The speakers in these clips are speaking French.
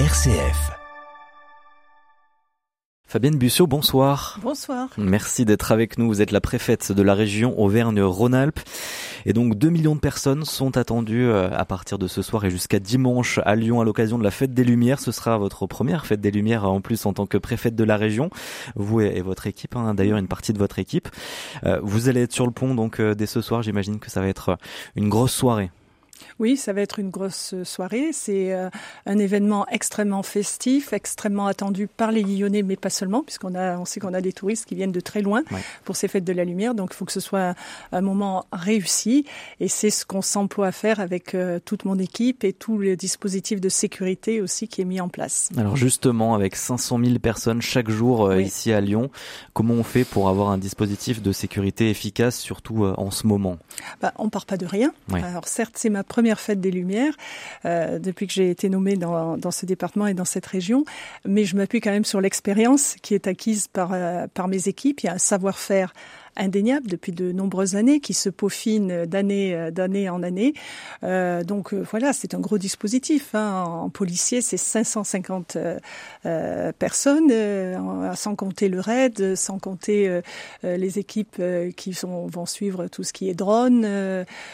RCF. Fabienne Bussiot, bonsoir. Bonsoir. Merci d'être avec nous. Vous êtes la préfète de la région Auvergne-Rhône-Alpes. Et donc 2 millions de personnes sont attendues euh, à partir de ce soir et jusqu'à dimanche à Lyon à l'occasion de la fête des Lumières. Ce sera votre première fête des Lumières en plus en tant que préfète de la région. Vous et votre équipe, hein, d'ailleurs une partie de votre équipe. Euh, vous allez être sur le pont donc euh, dès ce soir. J'imagine que ça va être une grosse soirée. Oui, ça va être une grosse soirée. C'est euh, un événement extrêmement festif, extrêmement attendu par les Lyonnais, mais pas seulement, puisqu'on a, on sait qu'on a des touristes qui viennent de très loin pour ces fêtes de la lumière. Donc, il faut que ce soit un, moment réussi. Et c'est ce qu'on s'emploie à faire avec euh, toute mon équipe et tout le dispositif de sécurité aussi qui est mis en place. Alors, justement, avec 500 000 personnes chaque jour euh, ici à Lyon, comment on fait pour avoir un dispositif de sécurité efficace, surtout en ce moment? Bah, On part pas de rien. Alors, certes, c'est ma première fête des Lumières euh, depuis que j'ai été nommée dans, ce département et dans cette région, mais je m'appuie quand même sur l'expérience qui est acquise par, euh, par mes équipes. Il y a un savoir-faire indéniable depuis de nombreuses années, qui se peaufine d'année euh, d'année en année. Euh, donc euh, voilà, c'est un gros dispositif. Hein. En policier, c'est 550 euh, personnes, sans compter le RAID, sans compter les équipes qui sont, vont suivre tout ce qui est drone,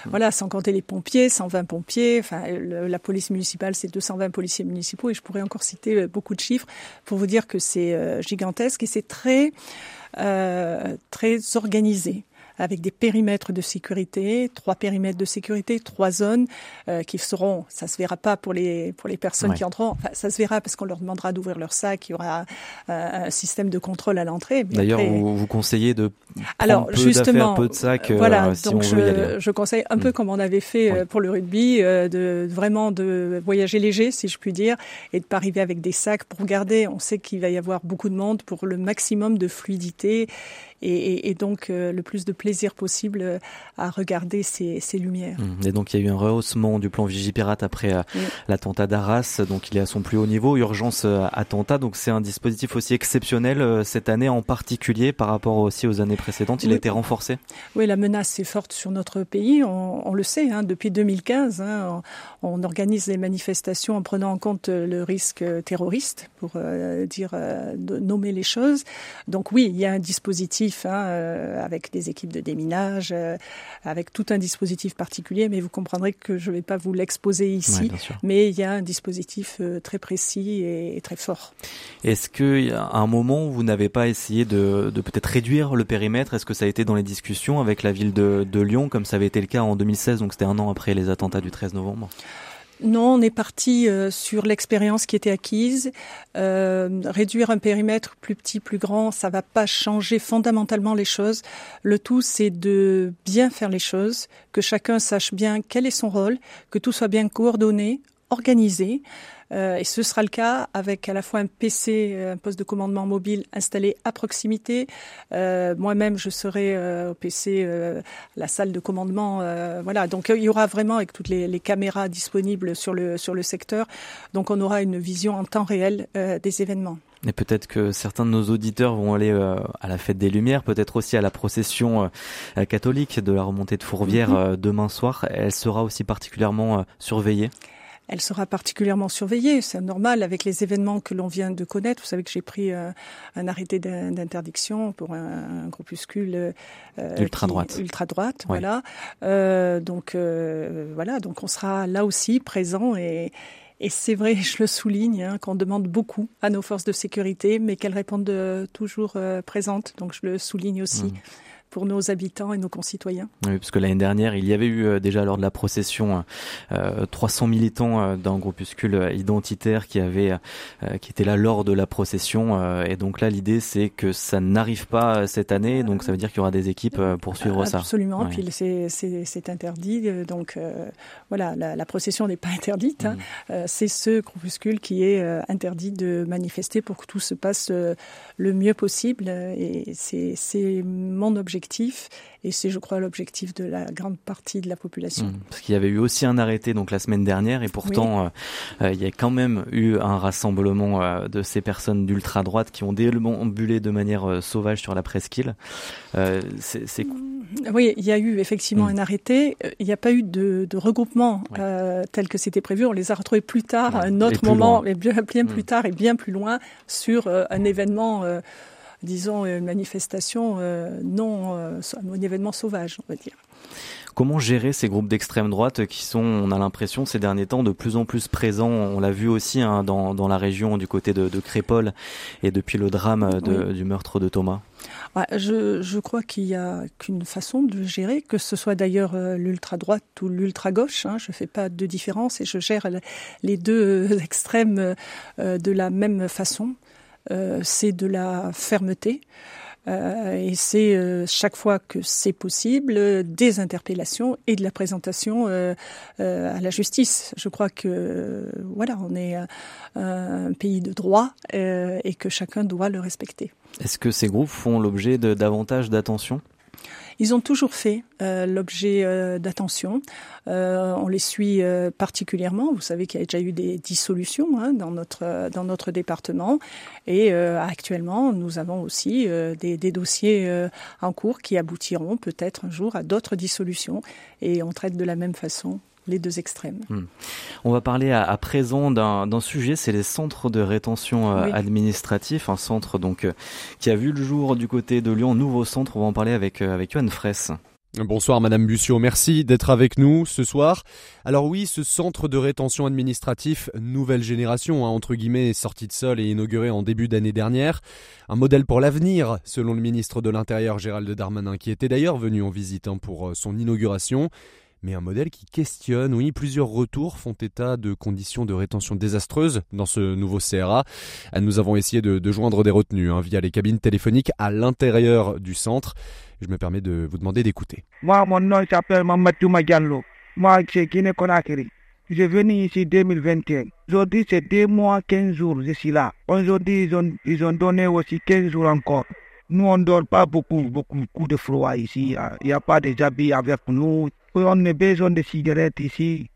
voilà, sans compter les pompiers, 120 pompiers. Enfin, la police municipale, c'est 220 policiers municipaux, et je pourrais encore citer beaucoup de chiffres pour vous dire que c'est gigantesque et c'est très euh, très organisé avec des périmètres de sécurité, trois périmètres de sécurité, trois zones euh, qui seront, ça se verra pas pour les pour les personnes qui entreront, enfin, ça se verra parce qu'on leur demandera d'ouvrir leur sac, il y aura euh, un système de contrôle à l'entrée. D'ailleurs, vous, vous conseillez de alors peu justement, peu de sacs. Euh, voilà, donc je, je, conseille un peu mm. comme on avait fait pour le rugby, de vraiment de voyager léger, si je puis dire, et de pas arriver avec des sacs pour garder. On sait qu'il va y avoir beaucoup de monde pour le maximum de fluidité et, et, donc euh, le plus de plaisir possible euh, à regarder ces, ces lumières. Mmh. Et donc il y a eu un rehaussement du plan Vigipirate après euh, l'attentat d'Arras, donc il est à son plus haut niveau, urgence attentat, donc c'est un dispositif aussi exceptionnel cette année en particulier par rapport aussi aux années précédentes, il a été renforcé. Oui, la menace est forte sur notre pays, on, on le sait, hein, depuis 2015, hein, on, on, organise les manifestations en prenant en compte le risque terroriste, pour euh, dire, nommer les choses. Donc oui, il y a un dispositif Hein, euh, avec des équipes de déminage, euh, avec tout un dispositif particulier, mais vous comprendrez que je ne vais pas vous l'exposer ici. mais il y a un dispositif euh, très précis et, très fort. Est-ce qu'à un moment, vous n'avez pas essayé de, de peut-être réduire le périmètre? Est-ce que ça a été dans les discussions avec la ville de, de Lyon, comme ça avait été le cas en 2016, donc c'était un an après les attentats du 13 novembre? Non, on est parti euh, sur l'expérience qui était acquise. Euh, réduire un périmètre plus petit, plus grand, ça va pas changer fondamentalement les choses. Le tout, c'est de bien faire les choses, que chacun sache bien quel est son rôle, que tout soit bien coordonné, organisé. Euh, et ce sera le cas avec à la fois un PC, un poste de commandement mobile installé à proximité. Euh, Moi-même, je serai euh, au PC, euh, la salle de commandement. Euh, voilà, donc il y aura vraiment avec toutes les, les, caméras disponibles sur le sur le secteur. Donc on aura une vision en temps réel des événements. Et peut-être que certains de nos auditeurs vont aller à la fête des Lumières, peut-être aussi à la procession catholique de la remontée de Fourvière mm-hmm. demain soir. Elle sera aussi particulièrement surveillée elle sera particulièrement surveillée. C'est normal avec les événements que l'on vient de connaître. Vous savez que j'ai pris euh, un arrêté d'interdiction pour un, groupuscule euh, ultra droite. Ultra droite, voilà. Euh, donc euh, voilà, donc on sera là aussi présent et et c'est vrai, je le souligne, hein, qu'on demande beaucoup à nos forces de sécurité, mais qu'elles répondent toujours présentes. Donc je le souligne aussi. Mmh pour nos habitants et nos concitoyens. Oui, parce que l'année dernière, il y avait eu euh, déjà lors de la procession euh, 300 militants euh, d'un groupuscule euh, identitaire qui avait, qui était là lors de la procession. et donc là, l'idée, c'est que ça n'arrive pas cette année. Donc ça veut dire qu'il y aura des équipes pour suivre ça. Absolument. Ouais. Puis c'est interdit. Donc voilà, la, la procession n'est pas interdite. Hein. Mmh. c'est ce groupuscule qui est interdit de manifester pour que tout se passe le mieux possible. Et c'est mon objectif objectif et c'est, je crois, l'objectif de la grande partie de la population. Mmh. parce qu'il y avait eu aussi un arrêté donc la semaine dernière et pourtant euh, euh, il y a quand même eu un rassemblement euh, de ces personnes d'ultra droite qui ont déambulé de manière sauvage sur la presqu'île. c'est mmh. oui, il y a eu effectivement mmh. un arrêté. Il n'y a pas eu de, de regroupement tel que c'était prévu. On les a retrouvés plus tard, à un autre moment, mais bien, bien plus tard et bien plus loin sur un événement disons, une manifestation euh, non, euh, un événement sauvage, on va dire. Comment gérer ces groupes d'extrême droite qui sont, on a l'impression, ces derniers temps, de plus en plus présents? On l'a vu aussi hein, dans, dans, la région du côté de, de Crépole et depuis le drame de, du meurtre de Thomas. je, je, crois qu'il n'y a qu'une façon de gérer, que ce soit d'ailleurs euh, l'ultra-droite ou l'ultra-gauche. Hein, je ne fais pas de différence et je gère les deux extrêmes de la même façon. Euh, c'est de la fermeté. Euh, et c'est euh, chaque fois que c'est possible des interpellations et de la présentation à la justice. Je crois que voilà, on est un pays de droit et que chacun doit le respecter. Est-ce que ces groupes font l'objet de davantage d'attention? Ils ont toujours fait euh, l'objet euh, d'attention. Euh, on les suit particulièrement. Vous savez qu'il y a déjà eu des dissolutions hein, dans notre dans notre département et actuellement nous avons aussi des, des, dossiers en cours qui aboutiront peut-être un jour à d'autres dissolutions et on traite de la même façon les deux extrêmes. Hmm. On va parler à, présent d'un sujet, c'est les centres de rétention euh, administratif, un centre donc euh, qui a vu le jour du côté de Lyon, nouveau centre. On va en parler avec euh, avec Johan Fraisse. Bonsoir Madame Bussiot, merci d'être avec nous ce soir. Alors oui, ce centre de rétention administratif nouvelle génération, hein, entre guillemets, sorti de sol et inauguré en début d'année dernière. Un modèle pour l'avenir, selon le ministre de l'Intérieur Gérald Darmanin, qui était d'ailleurs venu en visite hein, pour son inauguration mais un modèle qui questionne. Oui, plusieurs retours font état de conditions de rétention désastreuses dans ce nouveau CRA. Nous avons essayé de, joindre des retenues hein, via les cabines téléphoniques à l'intérieur du centre. Je me permets de vous demander d'écouter. Moi, mon nom s'appelle Mamadou Diallo. Moi, c'est Guinée Conakry. Je venu ici 2021. Aujourd'hui, c'est deux mois, 15 jours, je suis là. Aujourd'hui, ils ont, ils ont donné aussi 15 jours encore. Nous, on ne dort pas beaucoup, beaucoup, beaucoup de froid ici. Il n'y a pas de habits avec nous on a besoin de cigarettes ici,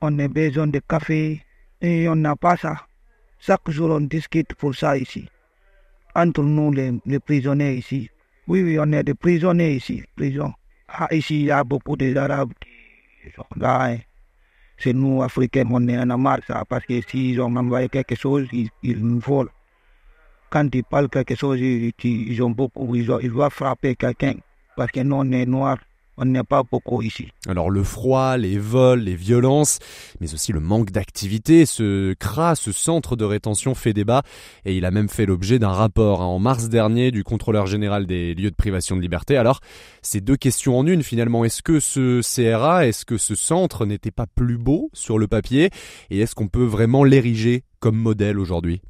on a besoin de café, et on n'a pas ça. Chaque jour, on discute pour ça ici. Entre nous, les, prisonniers ici. Oui, oui, on est des prisonniers ici, prison. Ah, ici, il y a beaucoup d'Arabes là. Hein. C'est nous, Africains, on est en marre ça, parce que s'ils ont envoyé quelque chose, ils, nous volent. Quand ils parlent quelque chose, ils, ont beaucoup, ils, ils doivent frapper quelqu'un, parce que nous, on est noirs on beaucoup ici. Alors le froid, les vols, les violences, mais aussi le manque d'activité, ce CRA, ce centre de rétention fait débat et il a même fait l'objet d'un rapport hein, en mars dernier du contrôleur général des lieux de privation de liberté. Alors ces deux questions en une finalement, est-ce que ce CRA, est-ce que ce centre n'était pas plus beau sur le papier? Et est-ce qu'on peut vraiment l'ériger comme modèle aujourd'hui?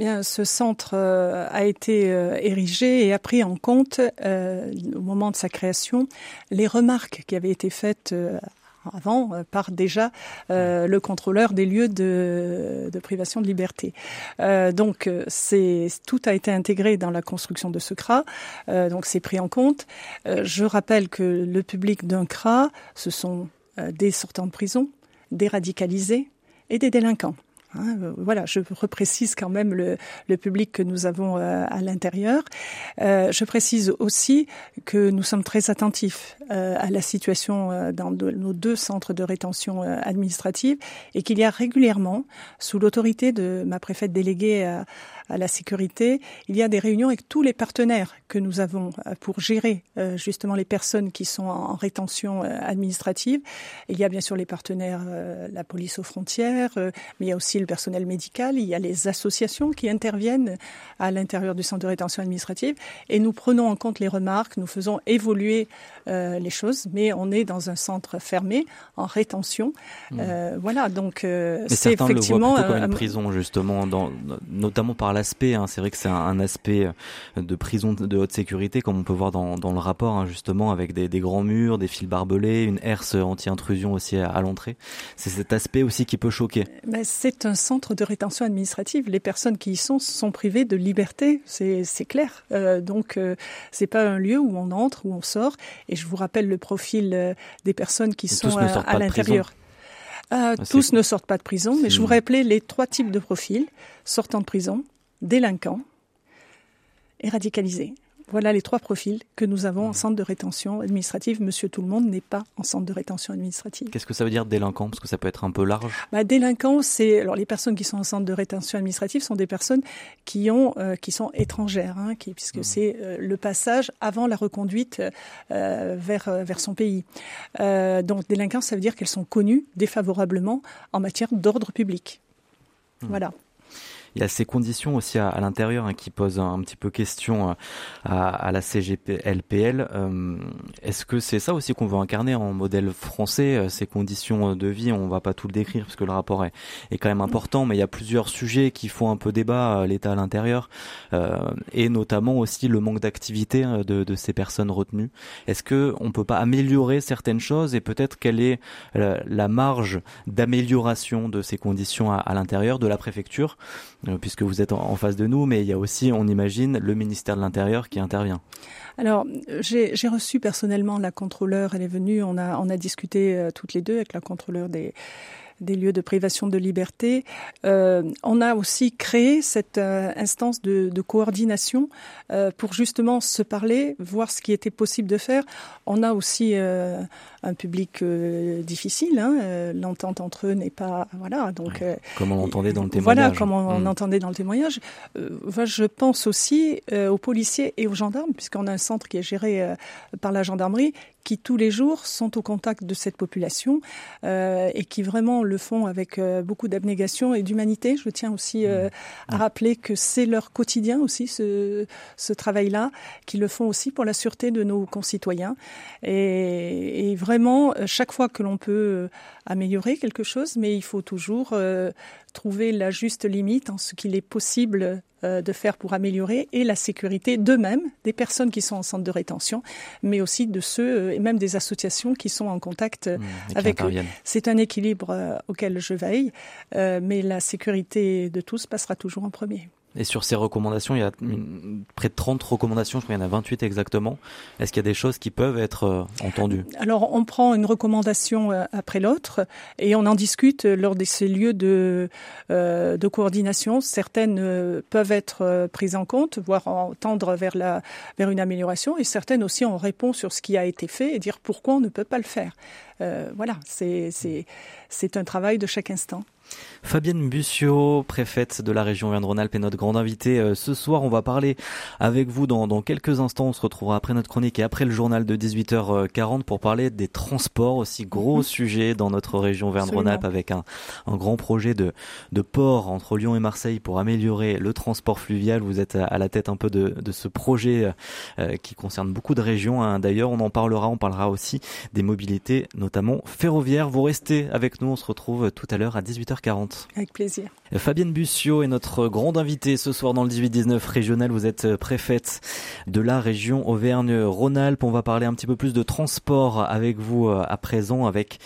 Bien, ce centre euh, a été euh, érigé et a pris en compte, euh, au moment de sa création, les remarques qui avaient été faites avant par déjà le contrôleur des lieux de, de privation de liberté. donc c'est tout a été intégré dans la construction de ce CRA, donc c'est pris en compte. je rappelle que le public d'un CRA, ce sont des sortants de prison, des radicalisés et des délinquants. Hein, euh, voilà, je reprécise quand même le, le public que nous avons euh, à l'intérieur. Euh, je précise aussi que nous sommes très attentifs à la situation dans nos deux centres de rétention administrative et qu'il y a régulièrement, sous l'autorité de ma préfète déléguée à la sécurité, il y a des réunions avec tous les partenaires que nous avons euh, pour gérer euh, justement les personnes qui sont en rétention euh, administrative. Il y a bien sûr les partenaires, la police aux frontières, mais il y a aussi le personnel médical, il y a les associations qui interviennent à l'intérieur du centre de rétention administrative et nous prenons en compte les remarques, nous faisons évoluer les choses, mais on est dans un centre fermé, en rétention. Mmh. voilà, donc c'est effectivement... Le voient comme une prison justement, dans, notamment par la l'aspect. Hein. C'est vrai que c'est un, aspect de prison de haute sécurité, comme on peut voir dans, dans le rapport, hein, justement, avec des, des, grands murs, des fils barbelés, une herse anti-intrusion aussi à, l'entrée. C'est cet aspect aussi qui peut choquer. Ben, c'est un centre de rétention administrative. Les personnes qui y sont sont privées de liberté, c'est clair. Euh, donc, euh, c'est pas un lieu où on entre, où on sort. Et je vous rappelle le profil euh, des personnes qui sont à, l'intérieur. Ah, tous ne sortent pas de prison, mais je vous rappelais les trois types de profils sortant de prison, délinquants et radicalisés. Voilà les trois profils que nous avons en centre de rétention administrative. Monsieur Tout le Monde n'est pas en centre de rétention administrative. Qu'est-ce que ça veut dire délinquant? Parce que ça peut être un peu large. Bah, délinquant, c'est alors les personnes qui sont en centre de rétention administrative sont des personnes qui ont euh, qui sont étrangères, hein, qui, puisque mmh. c'est euh, le passage avant la reconduite euh, vers vers son pays. donc délinquant, ça veut dire qu'elles sont connues défavorablement en matière d'ordre public. Mmh. Voilà. Il y a ces conditions aussi à, l'intérieur hein, qui posent un, petit peu question euh, à, la CGPLPL. Euh, est-ce que c'est ça aussi qu'on veut incarner en modèle français euh, Ces conditions de vie, on va pas tout le décrire parce que le rapport est, est quand même important, mais il y a plusieurs sujets qui font un peu débat, l'État à l'intérieur, et notamment aussi le manque d'activité de, de, ces personnes retenues. Est-ce que on peut pas améliorer certaines choses et peut-être quelle est la, marge d'amélioration de ces conditions à, à l'intérieur de la préfecture? euh, puisque vous êtes en, face de nous, mais il y a aussi, on imagine, le ministère de l'Intérieur qui intervient. Alors, j'ai reçu personnellement la contrôleur, elle est venue, on a, on a discuté euh, toutes les deux avec la contrôleur des, des lieux de privation de liberté. Euh, on a aussi créé cette euh, instance de, de coordination euh, pour justement se parler, voir ce qui était possible de faire. On a aussi un public difficile. Hein, L'entente entre eux n'est pas voilà. Donc comme on entendait dans le témoignage. Voilà, comme on, hmm. entendait dans le témoignage. je pense aussi aux policiers et aux gendarmes, puisqu'on a un centre qui est géré par la gendarmerie, qui tous les jours sont au contact de cette population euh, et qui vraiment le font avec euh, beaucoup d'abnégation et d'humanité. Je tiens aussi euh, mmh. à rappeler que c'est leur quotidien aussi ce, ce travail-là, qu'ils le font aussi pour la sûreté de nos concitoyens. Et, et vraiment, chaque fois que l'on peut améliorer quelque chose, mais il faut toujours trouver la juste limite en ce qu'il est possible euh, de faire pour améliorer et la sécurité d'eux-mêmes, des personnes qui sont en centre de rétention, mais aussi de ceux euh, et même des associations qui sont en contact euh, mmh, avec eux. C'est un équilibre auquel je veille, mais la sécurité de tous passera toujours en premier. Et sur ces recommandations, il y a près de 30 recommandations, je crois qu'il y en a 28 exactement. Est-ce qu'il y a des choses qui peuvent être euh, entendues? Alors, on prend une recommandation euh, après l'autre et on en discute lors de ces lieux de, euh, de coordination. Certaines peuvent être prises en compte, voire tendre vers, la, vers une amélioration, et certaines aussi, on répond sur ce qui a été fait et dire pourquoi on ne peut pas le faire. voilà, c'est un travail de chaque instant. Fabienne Bussiot, préfète de la région Auvergne-Rhône-Alpes, est notre grande invitée euh, ce soir. On va parler avec vous dans, dans, quelques instants. On se retrouvera après notre chronique et après le journal de 18h40 pour parler des transports, aussi gros mhm. sujet dans notre région Auvergne-Rhône-Alpes avec un, un, grand projet de, de port entre Lyon et Marseille pour améliorer le transport fluvial. Vous êtes à la tête un peu de, de ce projet euh, qui concerne beaucoup de régions. Hein. D'ailleurs, on en parlera. On parlera aussi des mobilités, notamment ferroviaires. Vous restez avec nous. On se retrouve tout à l'heure à 18h40. Avec plaisir. Fabienne Bussiot est notre grande invitée ce soir dans le 18-19 régional. Vous êtes préfète de la région Auvergne-Rhône-Alpes. On va parler un petit peu plus de transport avec vous euh, à présent avec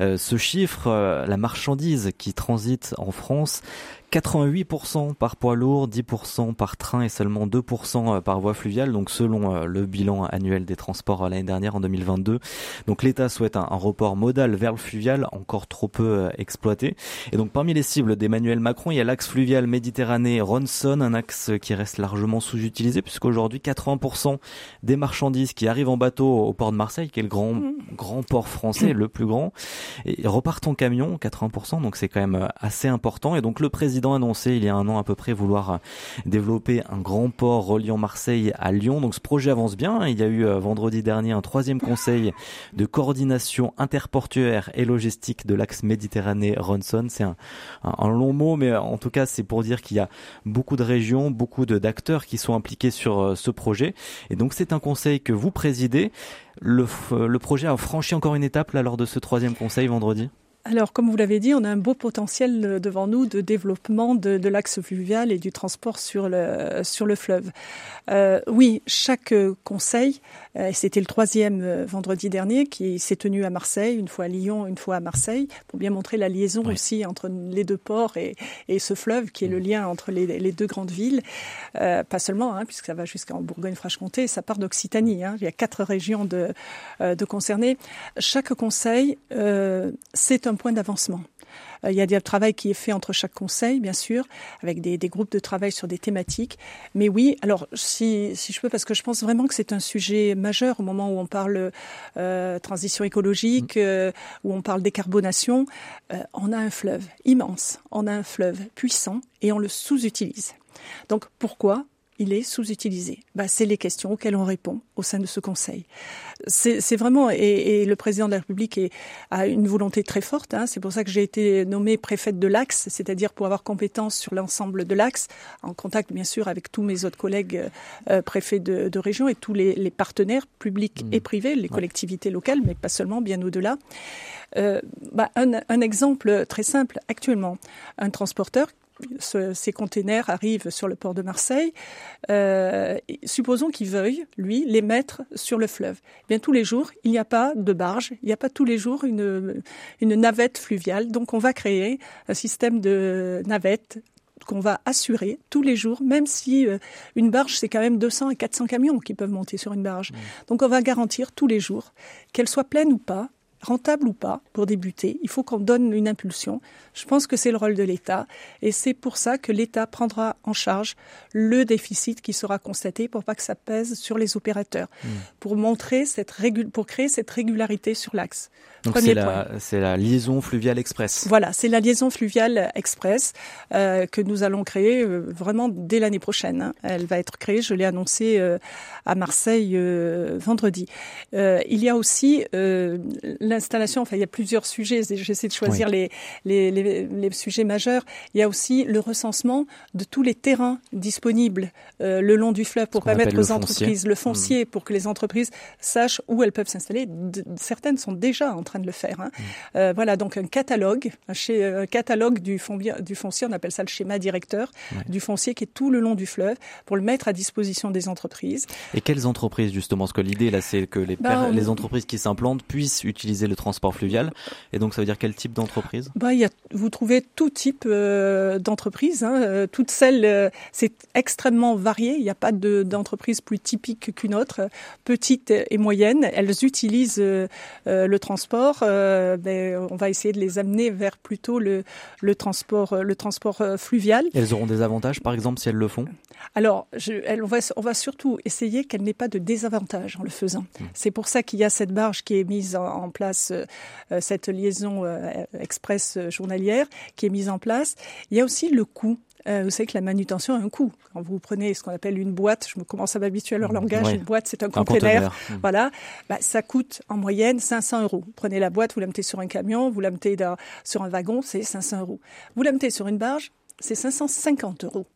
euh, ce chiffre, euh, la marchandise qui transite en France. 88% par poids lourd, 10% par train et seulement 2% euh, par voie fluviale, donc selon euh, le bilan annuel des transports euh, l'année dernière en 2022. Donc l'État souhaite un, report modal vers le fluvial, encore trop peu exploité. Et donc parmi les cibles d'Emmanuel Macron, il y a l'axe fluvial Méditerranée-Ronson, un axe qui reste largement sous-utilisé puisqu'aujourd'hui 80% des marchandises qui arrivent en bateau au port de Marseille, qui est le grand, grand port français, le plus grand, repartent en camion, 80%, donc c'est quand même assez important. Et donc le président il y a un an à peu près vouloir euh, développer un grand port reliant Marseille à Lyon. Donc ce projet avance bien. Il y a eu euh, vendredi dernier un troisième conseil de coordination interportuaire et logistique de l'axe Méditerranée-Ronson. C'est un, long mot, mais en tout cas c'est pour dire qu'il y a beaucoup de régions, beaucoup d'acteurs qui sont impliqués sur euh, ce projet. Et donc c'est un conseil que vous présidez. Le, projet a franchi encore une étape lors de ce troisième conseil vendredi? Alors, comme vous l'avez dit, on a un beau potentiel devant nous de développement de, de l'axe fluvial et du transport sur le, sur le fleuve. Euh, oui, chaque conseil, euh, c'était le troisième euh, vendredi dernier, qui s'est tenu à Marseille, une fois à Lyon, une fois à Marseille, pour bien montrer la liaison aussi entre les deux ports et, et, ce fleuve, qui est le mm. lien entre les, les deux grandes villes. Euh, pas seulement, hein, puisque ça va jusqu'en Bourgogne-Franche-Comté, ça part d'Occitanie. Hein. Il y a quatre régions de, euh, de concernées. Chaque conseil, c'est un point d'avancement. Euh, il y a du travail qui est fait entre chaque conseil, bien sûr, avec des, des, groupes de travail sur des thématiques. Mais oui, alors si, si je peux, parce que je pense vraiment que c'est un sujet majeur au moment où on parle euh, transition écologique, mmh. euh, où on parle décarbonation. Euh, on a un fleuve immense, on a un fleuve puissant et on le sous-utilise. Donc pourquoi? Il est sous-utilisé bah, C'est les questions auxquelles on répond au sein de ce Conseil. C'est vraiment, et, et, le président de la République est, a une volonté très forte, hein, c'est pour ça que j'ai été nommée préfète de l'Axe, c'est-à-dire pour avoir compétence sur l'ensemble de l'Axe, en contact bien sûr avec tous mes autres collègues euh, préfets de, de, région et tous les, les partenaires publics mmh. et privés, les collectivités locales, mais pas seulement, bien au-delà. Euh, bah, un, un exemple très simple, actuellement, un transporteur ce, ces containers arrivent sur le port de Marseille, euh, supposons qu'il veuille, lui, les mettre sur le fleuve. Eh bien, tous les jours, il n'y a pas de barge, il n'y a pas tous les jours une, une navette fluviale. Donc, on va créer un système de navette qu'on va assurer tous les jours, même si euh, une barge, c'est quand même 200 et 400 camions qui peuvent monter sur une barge. Mmh. Donc on va garantir tous les jours, qu'elle soit pleine ou pas, rentable ou pas, pour débuter, il faut qu'on donne une impulsion. Je pense que c'est le rôle de l'État et c'est pour ça que l'État prendra en charge le déficit qui sera constaté pour pas que ça pèse sur les opérateurs, mmh. pour montrer cette régul pour créer cette régularité sur l'axe. Donc c'est la, la, liaison fluviale express. Voilà, c'est la liaison fluviale express euh, que nous allons créer euh, vraiment dès l'année prochaine. Hein. Elle va être créée, je l'ai annoncé euh, à Marseille vendredi. Il y a aussi l'installation, enfin il y a plusieurs sujets, j'essaie de choisir oui. les, les, les, les, sujets majeurs. Il y a aussi le recensement de tous les terrains disponibles le long du fleuve pour permettre aux entreprises, le foncier, mmh. pour que les entreprises sachent où elles peuvent s'installer. Certaines sont déjà en train de le faire. Hein. Mmh. Euh, voilà, donc un catalogue, un, chez, un catalogue du, fond, du, foncier, on appelle ça le schéma directeur du foncier qui est tout le long du fleuve pour le mettre à disposition des entreprises. Et quelles entreprises justement? Parce que l'idée là, c'est que les, bah, les entreprises qui s'implantent puissent utiliser le transport fluvial. Et donc ça veut dire quel type d'entreprise? Bah, y a, Vous trouvez tout type euh, d'entreprise. Hein, euh, toutes celles, euh, c'est extrêmement varié. Il n'y a pas d'entreprise plus typique qu'une autre. Petite et moyenne, elles utilisent euh, le transport ben, on va essayer de les amener vers plutôt le, le transport, le transport fluvial. Elles auront des avantages, par exemple, si elles le font? Alors, je, elles, on, va, on va surtout essayer qu'elles n'aient pas de désavantages en le faisant. Mmh. C'est pour ça qu'il y a cette barge qui est mise en, en place, euh, cette liaison euh, express journalière qui est mise en place. Il y a aussi le coût euh, vous savez que la manutention a un coût. Quand vous prenez ce qu'on appelle une boîte, je me commence à m'habituer à leur langage, ouais. une boîte c'est un, un container, mmh. voilà, bah, ça coûte en moyenne 500 euros. Vous prenez la boîte, vous la mettez sur un camion, vous la mettez dans, sur un wagon, c'est 500 euros. Vous la mettez sur une barge, c'est 550 euros.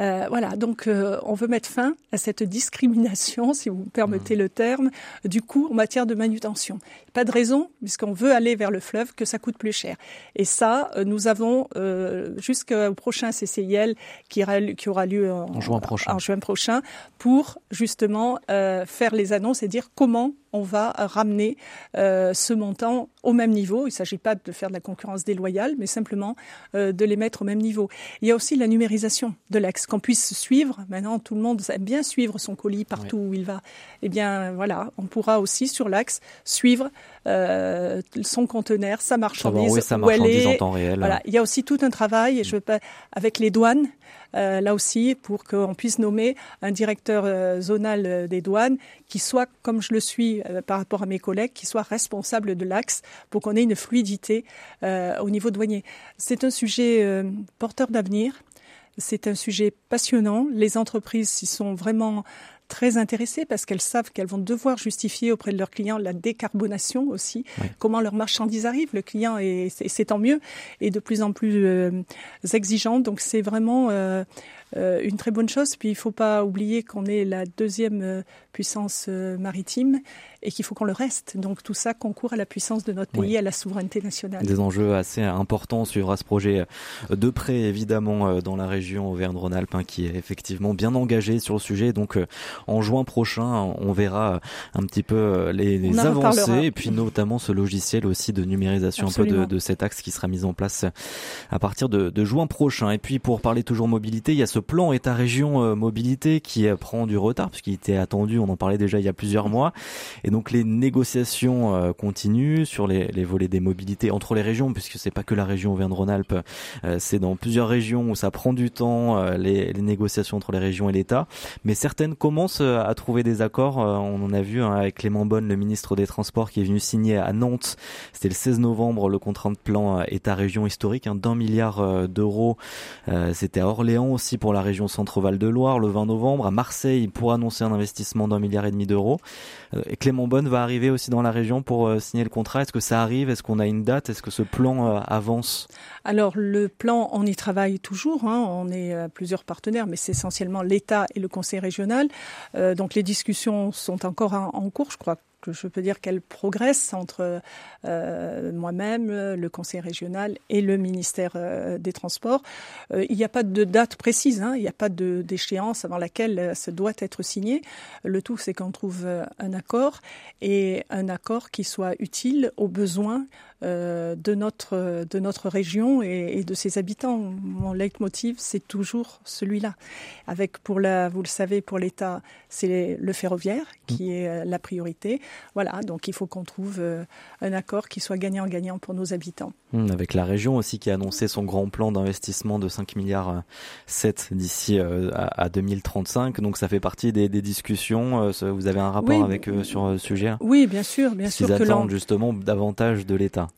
Euh, voilà, donc euh, on veut mettre fin à cette discrimination, si vous permettez mmh. le terme, du coût en matière de manutention. Pas de raison, puisqu'on veut aller vers le fleuve, que ça coûte plus cher. Et ça, euh, nous avons euh, jusqu'au prochain CCIL qui, aura lieu en, en, juin prochain. en juin prochain pour justement euh, faire les annonces et dire comment on va ramener euh, ce montant au même niveau. Il ne s'agit pas de faire de la concurrence déloyale, mais simplement euh, de les mettre au même niveau. Il y a aussi la numérisation de l'axe, qu'on puisse suivre. Maintenant, tout le monde aime bien suivre son colis partout oui. où il va. Eh bien, voilà, on pourra aussi sur l'axe suivre euh, son conteneur, sa marchandise, oui, sa marchandise où elle est. En temps réel. Voilà, il y a aussi tout un travail, et je veux pas, avec les douanes, euh, là aussi pour qu'on puisse nommer un directeur euh, zonal des douanes qui soit, comme je le suis par rapport à mes collègues, qui soit responsable de l'axe pour qu'on ait une fluidité au niveau douanier. C'est un sujet porteur d'avenir. C'est un sujet passionnant. Les entreprises s'y sont vraiment très intéressées parce qu'elles savent qu'elles vont devoir justifier auprès de leurs clients la décarbonation aussi, oui. comment leurs marchandises arrivent. Le client, est, c'est tant mieux, est de plus en plus euh, exigeant. Donc c'est vraiment euh, une très bonne chose. Puis il ne faut pas oublier qu'on est la deuxième puissance maritime et qu'il faut qu'on le reste. Donc tout ça concourt à la puissance de notre pays, à la souveraineté nationale. Des enjeux assez importants. On suivra ce projet de près, évidemment, dans la région Auvergne-Rhône-Alpes, hein, qui est effectivement bien engagé sur le sujet. Donc en juin prochain, on verra un petit peu les, avancées et puis notamment ce logiciel aussi de numérisation un peu de, de, cet axe qui sera mis en place à partir de, de, juin prochain. Et puis pour parler toujours mobilité, il y a ce plan État-région euh, mobilité qui euh, prend du retard puisqu'il était attendu, on en parlait déjà il y a plusieurs mois. Et donc les négociations euh, continuent sur les, les volets des mobilités entre les régions puisque c'est pas que la région Auvergne-Rhône-Alpes, c'est dans plusieurs régions où ça prend du temps les, les négociations entre les régions et l'État. Mais certaines commencent à trouver des accords. On en a vu hein, avec Clément Bonne, le ministre des Transports, qui est venu signer à Nantes. C'était le 16 novembre le contrat de plan État-région historique hein, d'un milliard d'euros. C'était à Orléans aussi pour la région Centre-Val de Loire le 20 novembre, à Marseille pour annoncer un investissement d'un milliard et demi d'euros. Euh, Clément Bonne va arriver aussi dans la région pour euh, signer le contrat. Est-ce que ça arrive? Est-ce qu'on a une date? Est-ce que ce plan euh, avance? Alors le plan, on y travaille toujours. Hein. On est plusieurs partenaires, mais c'est essentiellement l'État et le Conseil régional. donc les discussions sont encore en cours. Je crois je peux dire qu'elle progresse entre euh, moi-même, le conseil régional et le ministère euh, des Transports. Euh, il n'y a pas de date précise, hein, il n'y a pas d'échéance avant laquelle ça doit être signé. Le tout, c'est qu'on trouve un accord et un accord qui soit utile aux besoins de, notre, de notre région et, de ses habitants. Mon leitmotiv, c'est toujours celui-là. Avec, pour la, vous le savez, pour l'État, c'est le ferroviaire qui mm. est euh, la priorité. Voilà, donc il faut qu'on trouve euh, un accord qui soit gagnant-gagnant pour nos habitants. Mm, avec la région aussi qui a annoncé son grand plan d'investissement de 5 milliards 7 d'ici à 2035. Donc ça fait partie des, discussions. Vous avez un rapport avec eux sur ce sujet? Oui, bien sûr, bien sûr. Ils attendent justement davantage de l'État.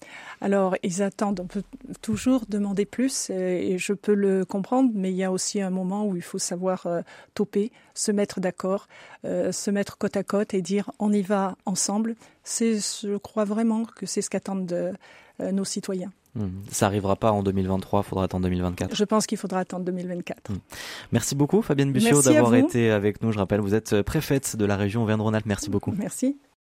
Alors, ils attendent, on peut toujours demander plus, et je peux le comprendre, mais il y a aussi un moment où il faut savoir euh, toper, se mettre d'accord, euh, se mettre côte à côte et dire on y va ensemble. C'est, je crois vraiment que c'est ce qu'attendent de, euh, nos citoyens. Hmm. Ça arrivera pas en 2023, il faudra attendre 2024. Je pense qu'il faudra attendre 2024. Hmm. Merci beaucoup Fabienne Bussiot d'avoir été avec nous. Je rappelle, vous êtes préfète de la région Auvergne-Rhône-Alpes. Merci beaucoup. Merci.